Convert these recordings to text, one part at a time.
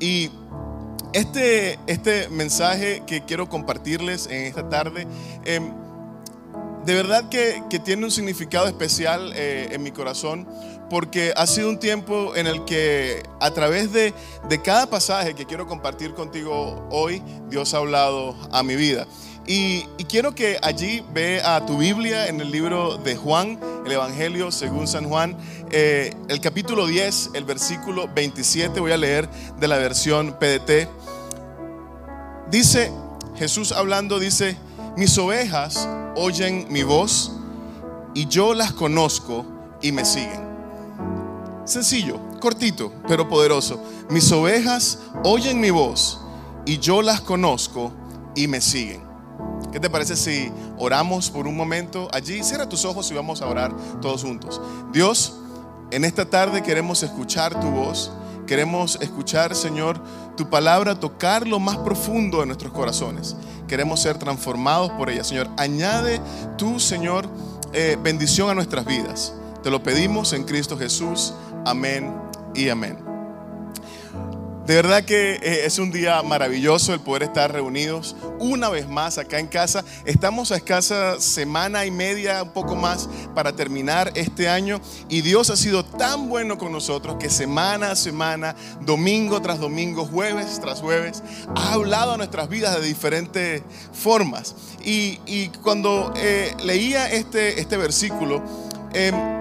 Y este, este mensaje que quiero compartirles en esta tarde, em, de verdad que, tiene un significado especial eh, en mi corazón, porque ha sido un tiempo en el que a través de, de cada pasaje que quiero compartir contigo hoy, Dios ha hablado a mi vida. Y, quiero que allí ve a tu Biblia en el libro de Juan, el Evangelio según San Juan, eh, el capítulo 10, el versículo 27, voy a leer de la versión PDT. Dice, Jesús hablando, dice, mis ovejas oyen mi voz y yo las conozco y me siguen. Sencillo, cortito, pero poderoso. Mis ovejas oyen mi voz y yo las conozco y me siguen. ¿Qué te parece si oramos por un momento allí? Cierra tus ojos y vamos a orar todos juntos. Dios, en esta tarde queremos escuchar tu voz. Queremos escuchar, Señor, tu palabra, tocar lo más profundo de nuestros corazones. Queremos ser transformados por ella, Señor. Añade tú, Señor, eh, bendición a nuestras vidas. Te lo pedimos en Cristo Jesús. Amén y amén. De verdad que eh, es un día maravilloso el poder estar reunidos una vez más acá en casa. Estamos a escasa semana y media, un poco más, para terminar este año. Y Dios ha sido tan bueno con nosotros que semana a semana, domingo tras domingo, jueves tras jueves, ha hablado a nuestras vidas de diferentes formas. Y, cuando eh, leía este, este versículo, em,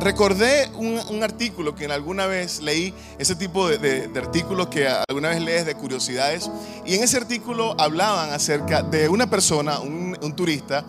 Recordé un, artículo que alguna vez leí, ese tipo de, artículos que alguna vez lees de curiosidades, y en ese artículo hablaban acerca de una persona, un, turista,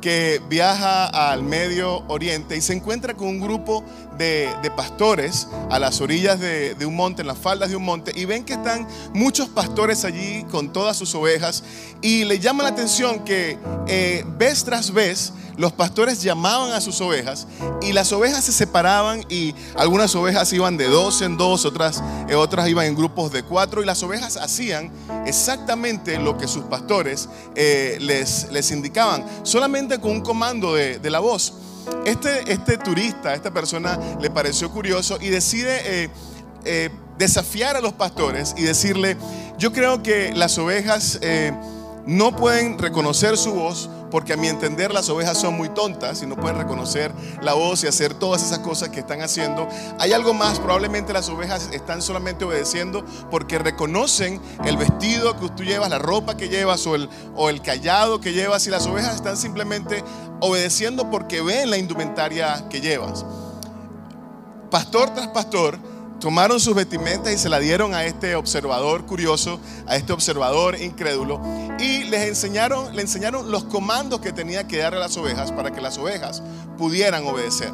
que viaja al Medio Oriente y se encuentra con un grupo de, pastores a las orillas de, un monte, en las faldas de un monte, y ven que están muchos pastores allí con todas sus ovejas, y le llama la atención que eh, vez tras vez los pastores llamaban a sus ovejas y las ovejas se separaban y algunas ovejas iban de dos en dos, otras, eh, otras iban en grupos de cuatro y las ovejas hacían exactamente lo que sus pastores eh, les, les indicaban, solamente con un comando de, la voz. Este, este turista, esta persona le pareció curioso y decide... Eh, desafiar a los pastores y decirle, yo creo que las ovejas no pueden reconocer su voz porque a mi entender las ovejas son muy tontas y no pueden reconocer la voz y hacer todas esas cosas que están haciendo. Hay algo más, probablemente las ovejas están solamente obedeciendo porque reconocen el vestido que tú llevas, la ropa que llevas o el, o el callado que llevas y las ovejas están simplemente obedeciendo porque ven la indumentaria que llevas. Pastor tras pastor, tomaron sus vestimentas y se la dieron a este observador curioso, a este observador incrédulo, y les enseñaron, le enseñaron los comandos que tenía que darle a las ovejas para que las ovejas pudieran obedecer.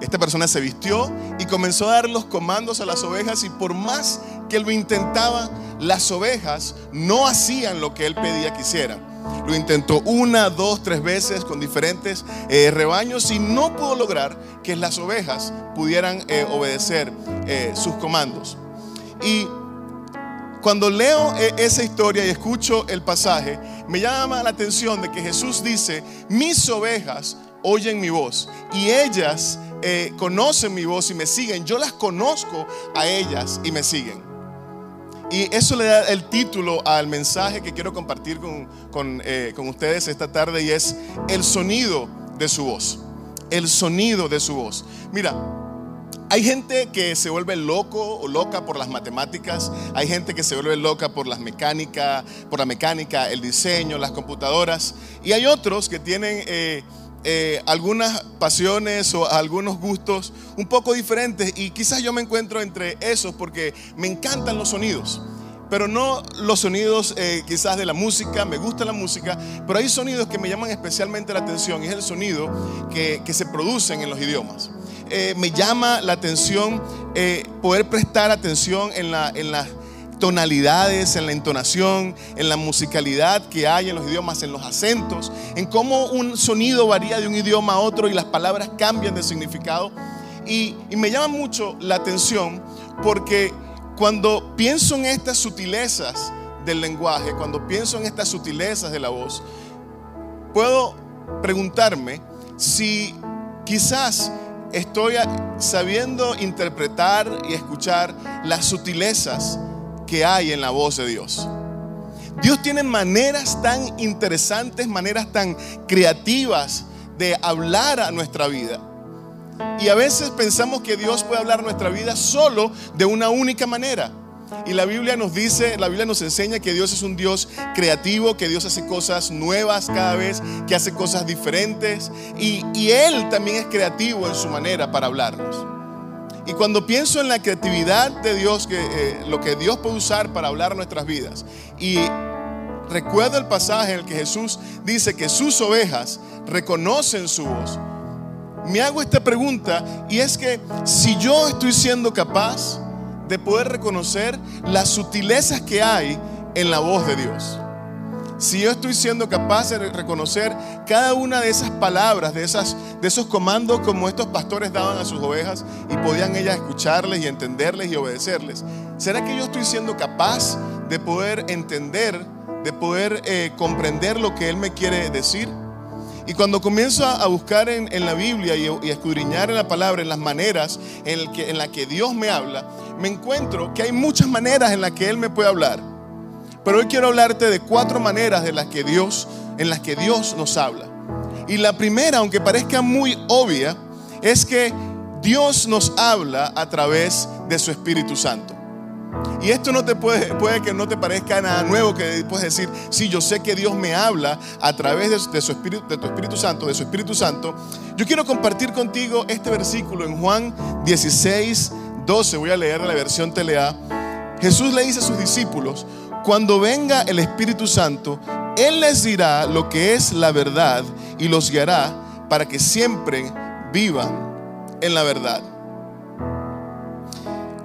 Esta persona se vistió y comenzó a dar los comandos a las ovejas y por más que lo intentaba, las ovejas no hacían lo que él pedía que hicieran. Lo intentó una, dos, tres veces con diferentes eh, rebaños y no pudo lograr que las ovejas pudieran eh, obedecer eh, sus comandos. Y cuando leo esa historia y escucho el pasaje, me llama la atención de que Jesús dice, mis ovejas oyen mi voz y ellas conocen mi voz y me siguen. Yo las conozco a ellas y me siguen. Y eso le da el título al mensaje que quiero compartir con, eh, con, ustedes esta tarde y es el sonido de su voz. El sonido de su voz. Mira, hay gente que se vuelve loco o loca por las matemáticas, hay gente que se vuelve loca por las mecánicas, por la mecánica, el diseño, las computadoras, y hay otros que tienen eh, eh, algunas pasiones o algunos gustos un poco diferentes y quizás yo me encuentro entre esos porque me encantan los sonidos. Pero no los sonidos eh, quizás de la música, me gusta la música, pero hay sonidos que me llaman especialmente la atención y es el sonido que, se producen en los idiomas. Eh, me llama la atención poder prestar atención en la, en la tonalidades, en la entonación, en la musicalidad que hay en los idiomas, en los acentos, en cómo un sonido varía de un idioma a otro y las palabras cambian de significado. Y, me llama mucho la atención porque cuando pienso en estas sutilezas del lenguaje, cuando pienso en estas sutilezas de la voz, puedo preguntarme si quizás estoy sabiendo interpretar y escuchar las sutilezas que hay en la voz de Dios. Dios tiene maneras tan interesantes, maneras tan creativas de hablar a nuestra vida. Y a veces pensamos que Dios puede hablar nuestra vida solo de una única manera. Y la Biblia nos dice, la Biblia nos enseña que Dios es un Dios creativo, que Dios hace cosas nuevas cada vez, que hace cosas diferentes. Y, Él también es creativo en su manera para hablarnos. Y cuando pienso en la creatividad de Dios, que, eh, lo que Dios puede usar para hablar nuestras vidas, y recuerdo el pasaje en el que Jesús dice que sus ovejas reconocen su voz, me hago esta pregunta y es que si yo estoy siendo capaz de poder reconocer las sutilezas que hay en la voz de Dios. Si yo estoy siendo capaz de reconocer cada una de esas palabras, de, esas, de esos comandos como estos pastores daban a sus ovejas y podían ellas escucharles y entenderles y obedecerles, ¿será que yo estoy siendo capaz de poder entender, de poder eh, comprender lo que Él me quiere decir? Y cuando comienzo a buscar en, la Biblia y, a escudriñar en la palabra, en las maneras en, las que, en la que Dios me habla, me encuentro que hay muchas maneras en las que Él me puede hablar. Pero hoy quiero hablarte de cuatro maneras de las que Dios, en las que Dios nos habla. Y la primera, aunque parezca muy obvia, es que Dios nos habla a través de su Espíritu Santo. Y esto no te puede, puede que no te parezca nada nuevo que puedes decir, sí, yo sé que Dios me habla a través de, su espíritu, de tu Espíritu Santo, de su Espíritu Santo. Yo quiero compartir contigo este versículo en Juan 16, 12. Voy a leer la versión Telea. Jesús le dice a sus discípulos, cuando venga el Espíritu Santo, Él les dirá lo que es la verdad y los guiará para que siempre vivan en la verdad.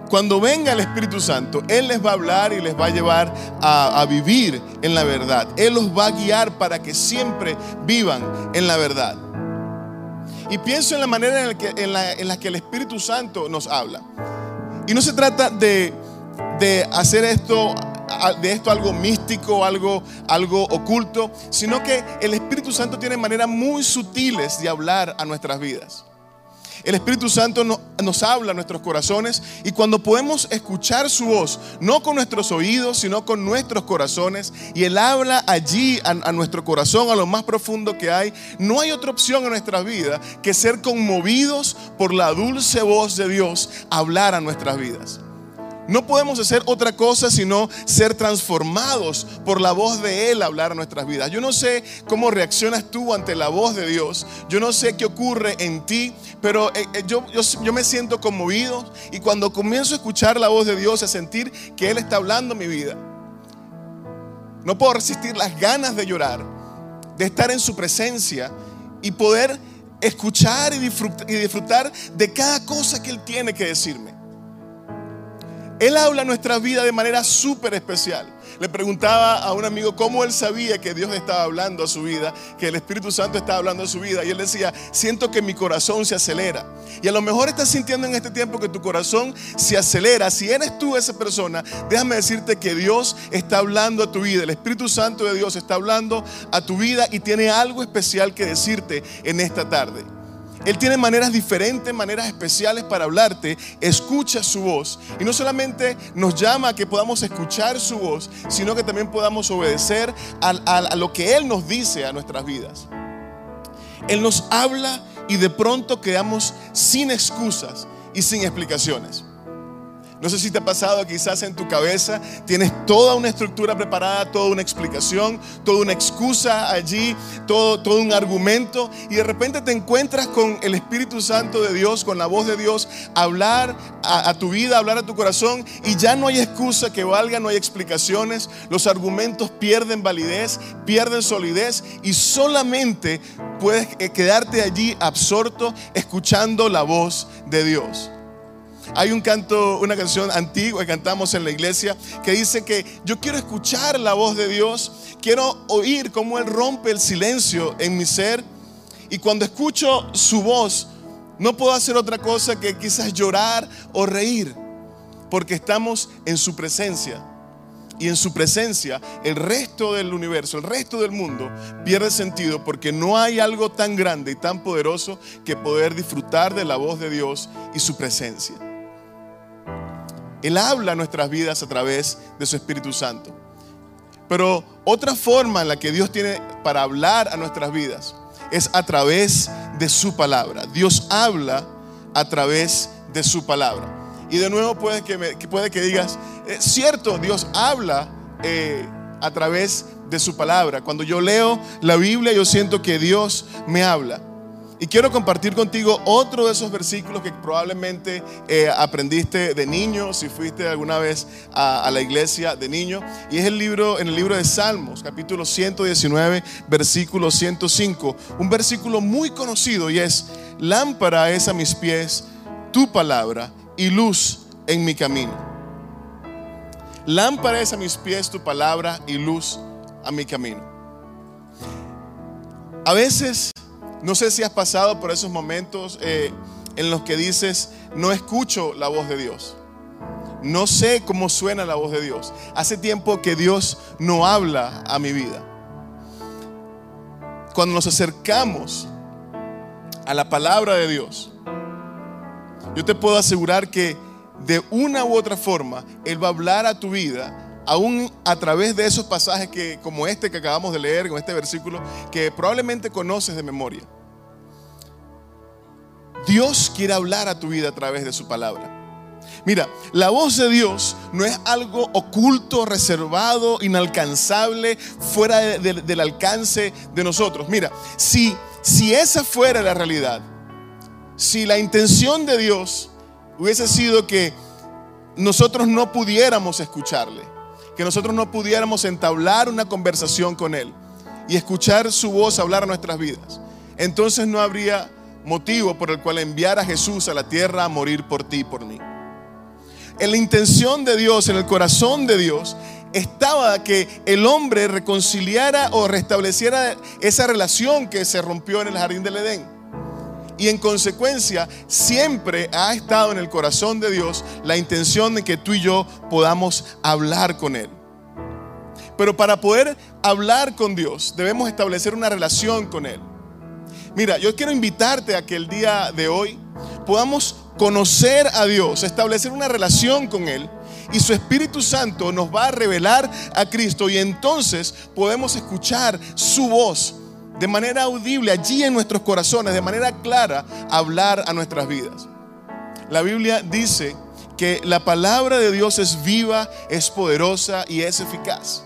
Cuando venga el Espíritu Santo, Él les va a hablar y les va a llevar a, vivir en la verdad. Él los va a guiar para que siempre vivan en la verdad. Y pienso en la manera en la que, el Espíritu Santo nos habla. Y no se trata de, hacer esto de esto algo místico, algo, algo oculto, sino que el Espíritu Santo tiene maneras muy sutiles de hablar a nuestras vidas. El Espíritu Santo nos habla a nuestros corazones y cuando podemos escuchar su voz, no con nuestros oídos, sino con nuestros corazones, y Él habla allí a, a nuestro corazón, a lo más profundo que hay, no hay otra opción en nuestra vida que ser conmovidos por la dulce voz de Dios hablar a nuestras vidas. No podemos hacer otra cosa sino ser transformados por la voz de Él hablar nuestras vidas. Yo no sé cómo reaccionas tú ante la voz de Dios. Yo no sé qué ocurre en ti, pero eh, eh, yo, yo, me siento conmovido y cuando comienzo a escuchar la voz de Dios, a sentir que Él está hablando mi vida, no puedo resistir las ganas de llorar, de estar en su presencia y poder escuchar y disfrutar de cada cosa que Él tiene que decirme. Él habla nuestra vida de manera súper especial. Le preguntaba a un amigo cómo él sabía que Dios estaba hablando a su vida, que el Espíritu Santo estaba hablando a su vida. Y él decía, siento que mi corazón se acelera. Y a lo mejor estás sintiendo en este tiempo que tu corazón se acelera. Si eres tú esa persona, déjame decirte que Dios está hablando a tu vida. El Espíritu Santo de Dios está hablando a tu vida y tiene algo especial que decirte en esta tarde. Él tiene maneras diferentes, maneras especiales para hablarte. Escucha su voz. Y no solamente nos llama a que podamos escuchar su voz, sino que también podamos obedecer a, a lo que Él nos dice a nuestras vidas. Él nos habla y de pronto quedamos sin excusas y sin explicaciones. No sé si te ha pasado, quizás en tu cabeza tienes toda una estructura preparada, toda una explicación, toda una excusa allí, todo, todo un argumento, y de repente te encuentras con el Espíritu Santo de Dios, con la voz de Dios, hablar a, a tu vida, hablar a tu corazón, y ya no hay excusa que valga, no hay explicaciones, los argumentos pierden validez, pierden solidez, y solamente puedes eh, quedarte allí absorto escuchando la voz de Dios. Hay un canto, una canción antigua que cantamos en la iglesia que dice que yo quiero escuchar la voz de Dios, quiero oír cómo Él rompe el silencio en mi ser y cuando escucho su voz no puedo hacer otra cosa que quizás llorar o reír porque estamos en su presencia. Y en su presencia el resto del universo, el resto del mundo pierde sentido porque no hay algo tan grande y tan poderoso que poder disfrutar de la voz de Dios y su presencia. Él habla nuestras vidas a través de su Espíritu Santo. Pero otra forma en la que Dios tiene para hablar a nuestras vidas es a través de su palabra. Dios habla a través de su palabra. Y de nuevo puede que, que digas, es cierto, Dios habla eh, a través de su palabra. Cuando yo leo la Biblia, yo siento que Dios me habla. Y quiero compartir contigo otro de esos versículos que probablemente eh, aprendiste de niño, si fuiste alguna vez a, la iglesia de niño. Y es el libro, en el libro de Salmos, capítulo 119, versículo 105. Un versículo muy conocido y es, lámpara es a mis pies tu palabra y luz en mi camino. Lámpara es a mis pies tu palabra y luz a mi camino. A veces no sé si has pasado por esos momentos eh, en los que dices, no escucho la voz de Dios. No sé cómo suena la voz de Dios. Hace tiempo que Dios no habla a mi vida. Cuando nos acercamos a la palabra de Dios, yo te puedo asegurar que de una u otra forma Él va a hablar a tu vida aún a través de esos pasajes que, como este que acabamos de leer, con este versículo, que probablemente conoces de memoria. Dios quiere hablar a tu vida a través de su palabra. Mira, la voz de Dios no es algo oculto, reservado, inalcanzable, fuera del alcance de nosotros. Mira, si, si esa fuera la realidad, si la intención de Dios hubiese sido que nosotros no pudiéramos escucharle, que nosotros no pudiéramos entablar una conversación con Él y escuchar su voz hablar nuestras vidas. Entonces no habría motivo por el cual enviar a Jesús a la tierra a morir por ti y por mí. En la intención de Dios, en el corazón de Dios, estaba que el hombre reconciliara o restableciera esa relación que se rompió en el jardín del Edén. Y en consecuencia, siempre ha estado en el corazón de Dios la intención de que tú y yo podamos hablar con Él. Pero para poder hablar con Dios debemos establecer una relación con Él. Mira, yo quiero invitarte a que el día de hoy podamos conocer a Dios, establecer una relación con Él y su Espíritu Santo nos va a revelar a Cristo y entonces podemos escuchar su voz de manera audible allí en nuestros corazones, de manera clara, hablar a nuestras vidas. La Biblia dice que la palabra de Dios es viva, es poderosa y es eficaz.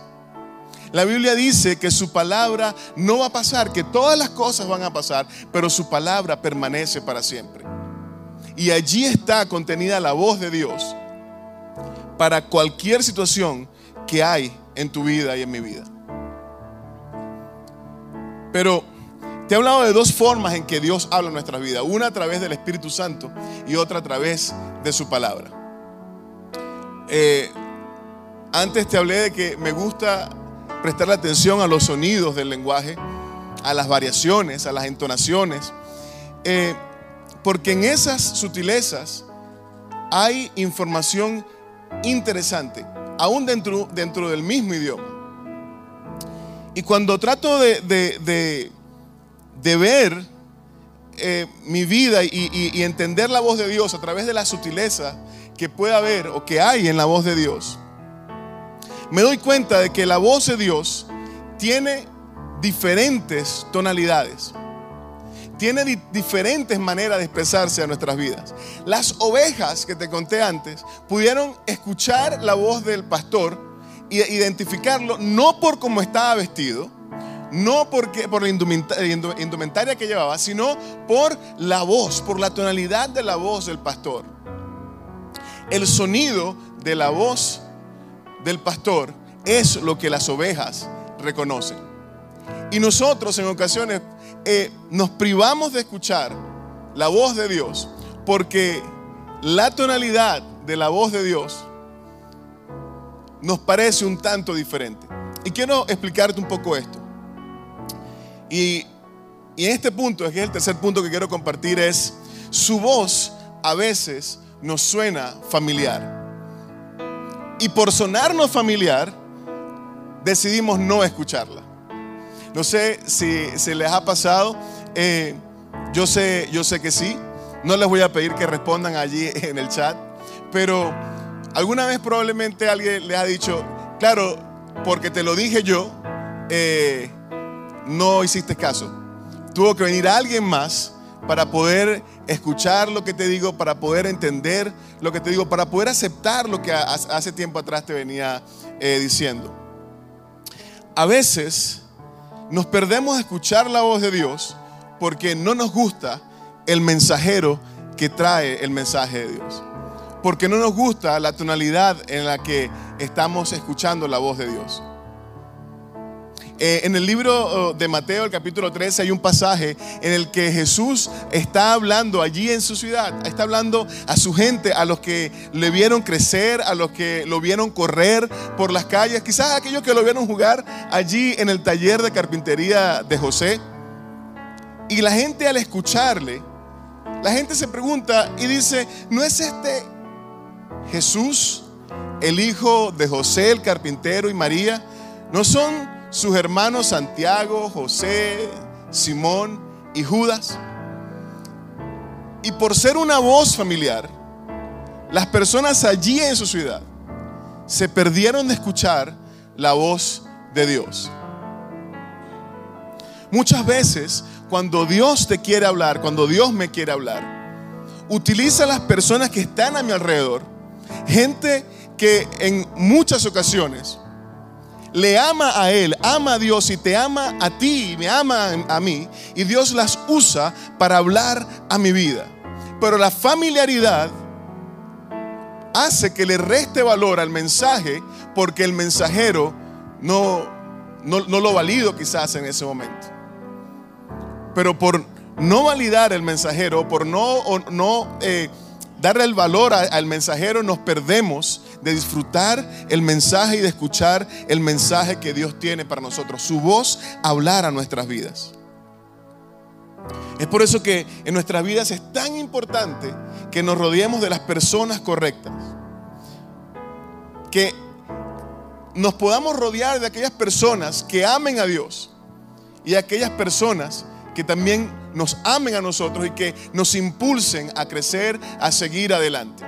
La Biblia dice que su palabra no va a pasar, que todas las cosas van a pasar, pero su palabra permanece para siempre. Y allí está contenida la voz de Dios para cualquier situación que hay en tu vida y en mi vida. Pero te he hablado de dos formas en que Dios habla en nuestra vida. Una a través del Espíritu Santo y otra a través de su palabra. Eh, antes te hablé de que me gusta prestarle atención a los sonidos del lenguaje, a las variaciones, a las entonaciones, eh, porque en esas sutilezas hay información interesante, aún dentro, dentro del mismo idioma. Y cuando trato de, de, ver eh, mi vida y, entender la voz de Dios a través de la sutileza que puede haber o que hay en la voz de Dios, me doy cuenta de que la voz de Dios tiene diferentes tonalidades. Tiene diferentes maneras de expresarse a nuestras vidas. Las ovejas que te conté antes pudieron escuchar la voz del pastor identificarlo no por cómo estaba vestido, no porque, por la indumentaria que llevaba, sino por la voz, por la tonalidad de la voz del pastor. El sonido de la voz del pastor es lo que las ovejas reconocen. Y nosotros en ocasiones eh, nos privamos de escuchar la voz de Dios porque la tonalidad de la voz de Dios nos parece un tanto diferente. Y quiero explicarte un poco esto. Y, y en este punto, que es el tercer punto que quiero compartir, es su voz a veces nos suena familiar. Y por sonarnos familiar, decidimos no escucharla. No sé si se les ha pasado, eh, yo, sé, yo sé que sí, no les voy a pedir que respondan allí en el chat, pero Alguna vez probablemente alguien le ha dicho, claro, porque te lo dije yo, eh, no hiciste caso. Tuvo que venir alguien más para poder escuchar lo que te digo, para poder entender lo que te digo, para poder aceptar lo que hace tiempo atrás te venía eh, diciendo. A veces nos perdemos de escuchar la voz de Dios porque no nos gusta el mensajero que trae el mensaje de Dios. Porque no nos gusta la tonalidad en la que estamos escuchando la voz de Dios. Eh, en el libro oh, de Mateo, el capítulo 13, hay un pasaje en el que Jesús está hablando allí en su ciudad, está hablando a su gente, a los que le vieron crecer, a los que lo vieron correr por las calles, quizás aquellos que lo vieron jugar allí en el taller de carpintería de José. Y la gente al escucharle, la gente se pregunta y dice, ¿no es este Jesús, el hijo de José, el carpintero y María? ¿No son sus hermanos Santiago, José, Simón y Judas? Y por ser una voz familiar, las personas allí en su ciudad se perdieron de escuchar la voz de Dios. Muchas veces cuando Dios te quiere hablar, cuando Dios me quiere hablar, utiliza a las personas que están a mi alrededor, gente que en muchas ocasiones le ama a Él, ama a Dios y te ama a ti y me ama a mí, y Dios las usa para hablar a mi vida. Pero la familiaridad hace que le reste valor al mensaje porque el mensajero no, no, no lo valido quizás en ese momento. Pero por no validar el mensajero, por no, no eh, darle el valor al mensajero, nos perdemos de disfrutar el mensaje y de escuchar el mensaje que Dios tiene para nosotros. Su voz hablar a nuestras vidas. Es por eso que en nuestras vidas es tan importante que nos rodeemos de las personas correctas. Que nos podamos rodear de aquellas personas que amen a Dios y aquellas personas que también nos amen a nosotros y que nos impulsen a crecer, a seguir adelante.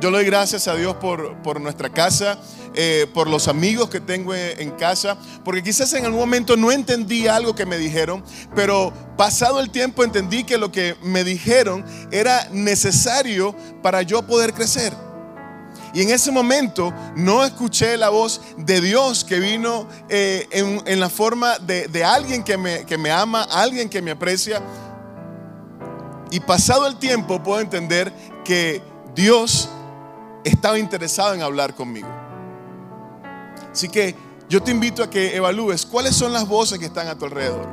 Yo le doy gracias a Dios por, nuestra casa, eh, por los amigos que tengo en casa, porque quizás en algún momento no entendí algo que me dijeron, pero pasado el tiempo entendí que lo que me dijeron era necesario para yo poder crecer. Y en ese momento no escuché la voz de Dios que vino eh, en, la forma de, alguien que me, que me ama, alguien que me aprecia. Y pasado el tiempo puedo entender que Dios estaba interesado en hablar conmigo. Así que yo te invito a que evalúes cuáles son las voces que están a tu alrededor.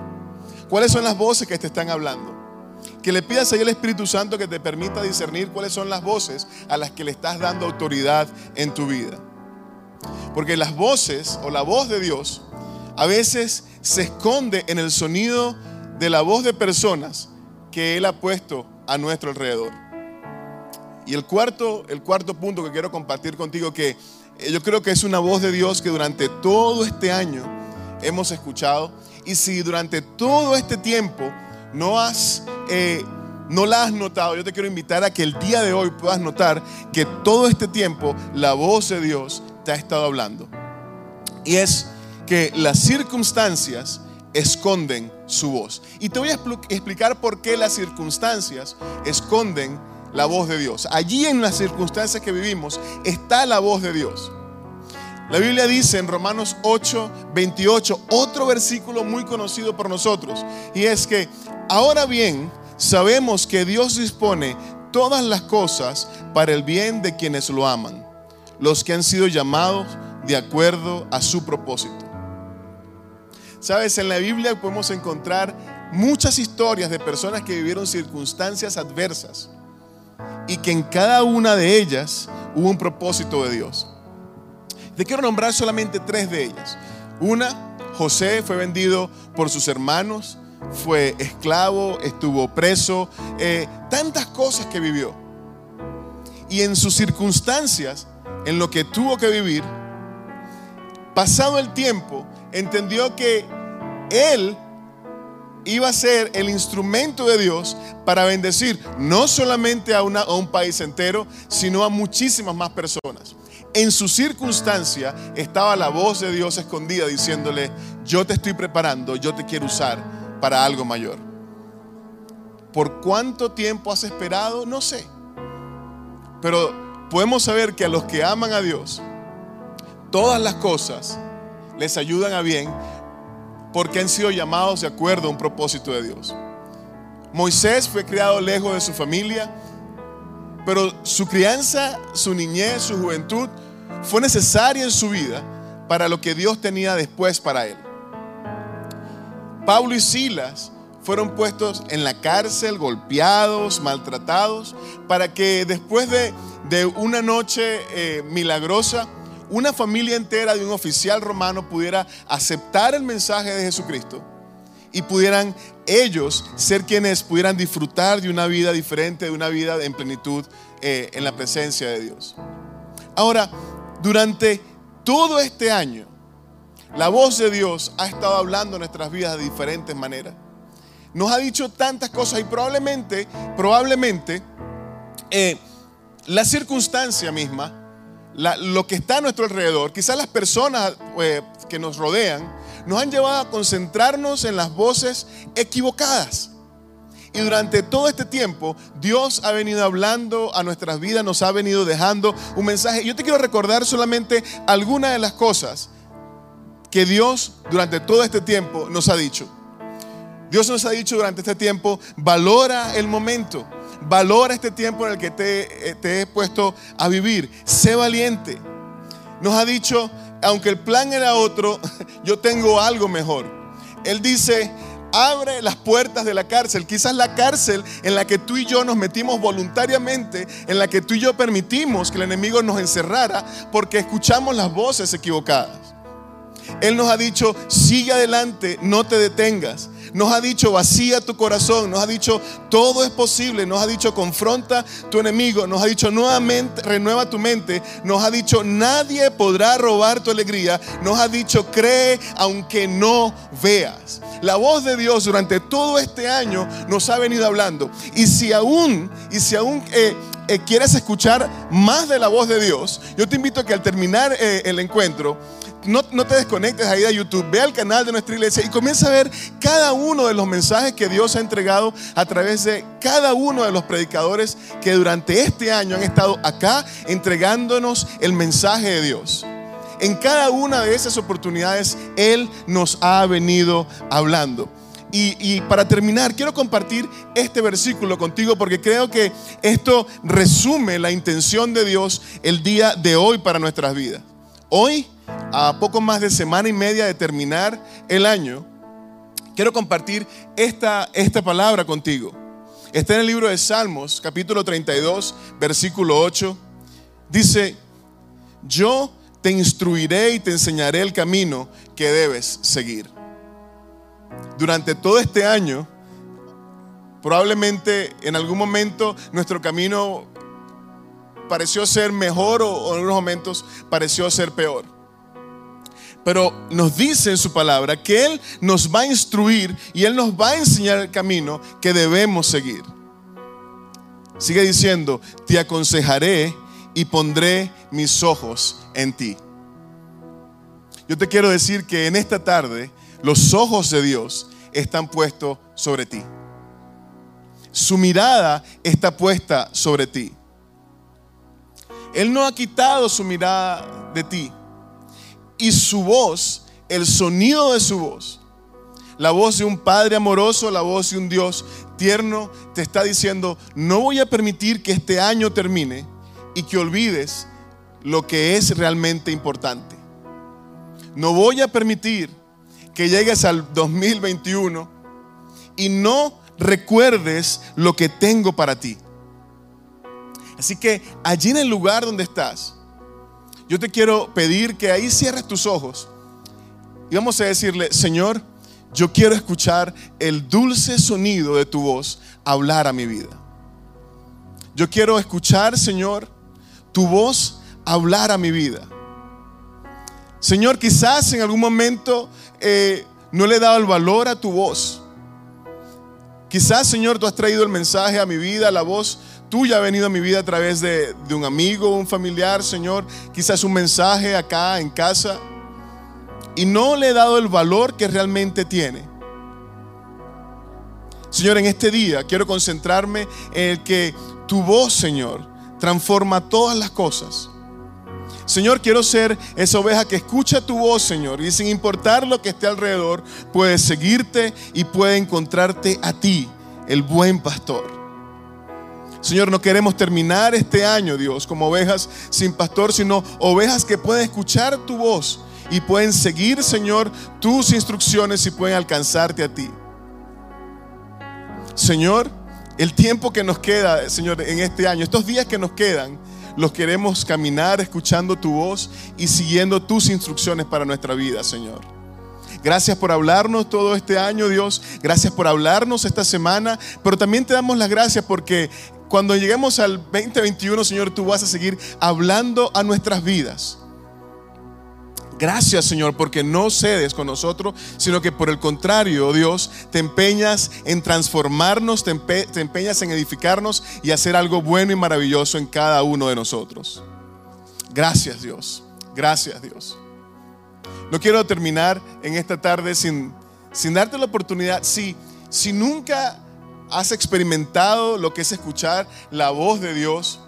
¿Cuáles son las voces que te están hablando? Que le pidas ahí al Espíritu Santo que te permita discernir cuáles son las voces a las que le estás dando autoridad en tu vida. Porque las voces o la voz de Dios a veces se esconde en el sonido de la voz de personas que Él ha puesto a nuestro alrededor. Y el cuarto, el cuarto punto que quiero compartir contigo, que eh, yo creo que es una voz de Dios que durante todo este año hemos escuchado. Y si durante todo este tiempo no has, eh, no la has notado, yo te quiero invitar a que el día de hoy puedas notar que todo este tiempo la voz de Dios te ha estado hablando. Y es que las circunstancias esconden su voz. Y te voy a explicar por qué las circunstancias esconden la voz de Dios. Allí en las circunstancias que vivimos está la voz de Dios. La Biblia dice en Romanos 8, 28, otro versículo muy conocido por nosotros, y es que ahora bien sabemos que Dios dispone todas las cosas para el bien de quienes lo aman, los que han sido llamados de acuerdo a su propósito. Sabes, en la Biblia podemos encontrar muchas historias de personas que vivieron circunstancias adversas y que en cada una de ellas hubo un propósito de Dios. Te quiero nombrar solamente tres de ellas. Una, José fue vendido por sus hermanos, fue esclavo, estuvo preso, eh, tantas cosas que vivió. Y en sus circunstancias, en lo que tuvo que vivir, pasado el tiempo, entendió que él iba a ser el instrumento de Dios para bendecir no solamente a, un país entero, sino a muchísimas más personas. en su circunstancia estaba la voz de Dios escondida diciéndole, yo te estoy preparando, yo te quiero usar para algo mayor. ¿Por cuánto tiempo has esperado? No sé. Pero podemos saber que a los que aman a Dios, todas las cosas les ayudan a bien porque han sido llamados de acuerdo a un propósito de Dios. Moisés fue criado lejos de su familia, pero su crianza, su niñez, su juventud fue necesaria en su vida para lo que Dios tenía después para él. Pablo y Silas fueron puestos en la cárcel, golpeados, maltratados, para que después de, una noche eh, milagrosa, una familia entera de un oficial romano pudiera aceptar el mensaje de Jesucristo y pudieran ellos ser quienes pudieran disfrutar de una vida diferente, de una vida en plenitud eh, en la presencia de Dios. Ahora, durante todo este año, la voz de Dios ha estado hablando nuestras vidas de diferentes maneras. Nos ha dicho tantas cosas y probablemente, probablemente, eh, la circunstancia misma, lo que está a nuestro alrededor, quizás las personas eh, que nos rodean, nos han llevado a concentrarnos en las voces equivocadas. Y durante todo este tiempo, Dios ha venido hablando a nuestras vidas, nos ha venido dejando un mensaje. Yo te quiero recordar solamente algunas de las cosas que Dios durante todo este tiempo nos ha dicho. Dios nos ha dicho durante este tiempo, valora el momento, valora este tiempo en el que te, eh, te he puesto a vivir, sé valiente. Nos ha dicho, aunque el plan era otro, yo tengo algo mejor. Él dice, abre las puertas de la cárcel. Quizás la cárcel en la que tú y yo nos metimos voluntariamente, en la que tú y yo permitimos que el enemigo nos encerrara porque escuchamos las voces equivocadas. Él nos ha dicho, sigue adelante, no te detengas. Nos ha dicho, vacía tu corazón. Nos ha dicho, todo es posible. Nos ha dicho, confronta tu enemigo. Nos ha dicho, nuevamente, renueva tu mente. Nos ha dicho, nadie podrá robar tu alegría. Nos ha dicho, cree aunque no veas. La voz de Dios durante todo este año nos ha venido hablando. Y si aún, y si aún eh, eh, quieres escuchar más de la voz de Dios, yo te invito a que al terminar eh, el encuentro, no, te desconectes ahí de YouTube, ve al canal de nuestra iglesia y comienza a ver cada uno de los mensajes que Dios ha entregado a través de cada uno de los predicadores que durante este año han estado acá entregándonos el mensaje de Dios. En cada una de esas oportunidades Él nos ha venido hablando. Y, y, para terminar, quiero compartir este versículo contigo porque creo que esto resume la intención de Dios el día de hoy para nuestras vidas. Hoy a poco más de semana y media de terminar el año, quiero compartir esta, esta palabra contigo. Está en el libro de Salmos, capítulo 32, versículo 8. Dice, yo te instruiré y te enseñaré el camino que debes seguir. Durante todo este año, probablemente en algún momento nuestro camino pareció ser mejor o, en algunos momentos pareció ser peor. Pero nos dice en su palabra que Él nos va a instruir y Él nos va a enseñar el camino que debemos seguir. Sigue diciendo, te aconsejaré y pondré mis ojos en ti. Yo te quiero decir que en esta tarde los ojos de Dios están puestos sobre ti. Su mirada está puesta sobre ti. Él no ha quitado su mirada de ti y su voz, el sonido de su voz, la voz de un Padre amoroso, la voz de un Dios tierno, te está diciendo, no voy a permitir que este año termine y que olvides lo que es realmente importante. No voy a permitir que llegues al 2021 y no recuerdes lo que tengo para ti. Así que allí en el lugar donde estás, yo te quiero pedir que ahí cierres tus ojos y vamos a decirle, Señor, yo quiero escuchar el dulce sonido de tu voz hablar a mi vida. Yo quiero escuchar, Señor, tu voz hablar a mi vida. Señor, quizás en algún momento eh, no le he dado el valor a tu voz. Quizás, Señor, tú has traído el mensaje a mi vida, la voz tuya ha venido a mi vida a través de, un amigo, un familiar, Señor, quizás un mensaje acá en casa, y no le he dado el valor que realmente tiene. Señor, en este día quiero concentrarme en el que tu voz, Señor, transforma todas las cosas. Señor, quiero ser esa oveja que escucha tu voz, Señor, y sin importar lo que esté alrededor, puede seguirte y puede encontrarte a ti, el buen pastor. Señor, no queremos terminar este año, Dios, como ovejas sin pastor, sino ovejas que pueden escuchar tu voz y pueden seguir, Señor, tus instrucciones y pueden alcanzarte a ti. Señor, el tiempo que nos queda, Señor, en este año, estos días que nos quedan, los queremos caminar escuchando tu voz y siguiendo tus instrucciones para nuestra vida, Señor. Gracias por hablarnos todo este año, Dios. Gracias por hablarnos esta semana. Pero también te damos las gracias porque cuando lleguemos al 2021, Señor, tú vas a seguir hablando a nuestras vidas. Gracias Señor porque no cedes con nosotros, sino que por el contrario, Dios, te empeñas en transformarnos, te, empeñas en edificarnos y hacer algo bueno y maravilloso en cada uno de nosotros. Gracias Dios, gracias Dios. No quiero terminar en esta tarde sin, sin darte la oportunidad, si, si nunca has experimentado lo que es escuchar la voz de Dios,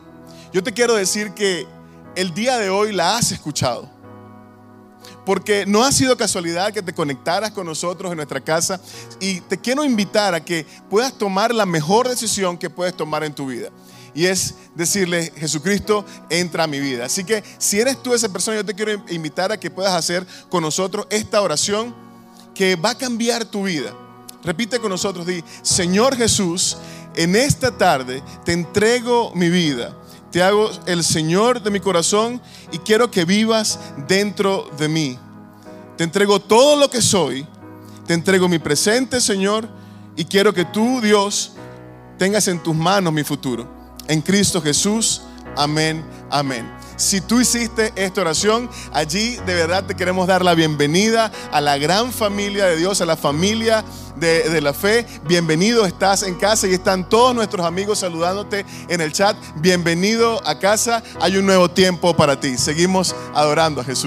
yo te quiero decir que el día de hoy la has escuchado porque no ha sido casualidad que te conectaras con nosotros en nuestra casa y te quiero invitar a que puedas tomar la mejor decisión que puedes tomar en tu vida. Y es decirle, Jesucristo, entra a mi vida. Así que si eres tú esa persona, yo te quiero invitar a que puedas hacer con nosotros esta oración que va a cambiar tu vida. Repite con nosotros, di, Señor Jesús, en esta tarde te entrego mi vida te hago el Señor de mi corazón y quiero que vivas dentro de mí. Te entrego todo lo que soy, te entrego mi presente, Señor, y quiero que tú, Dios, tengas en tus manos mi futuro. En Cristo Jesús, amén, amén. Si tú hiciste esta oración, allí de verdad te queremos dar la bienvenida a la gran familia de Dios, a la familia de, la fe. Bienvenido, estás en casa y están todos nuestros amigos saludándote en el chat. Bienvenido a casa, hay un nuevo tiempo para ti. Seguimos adorando a Jesús.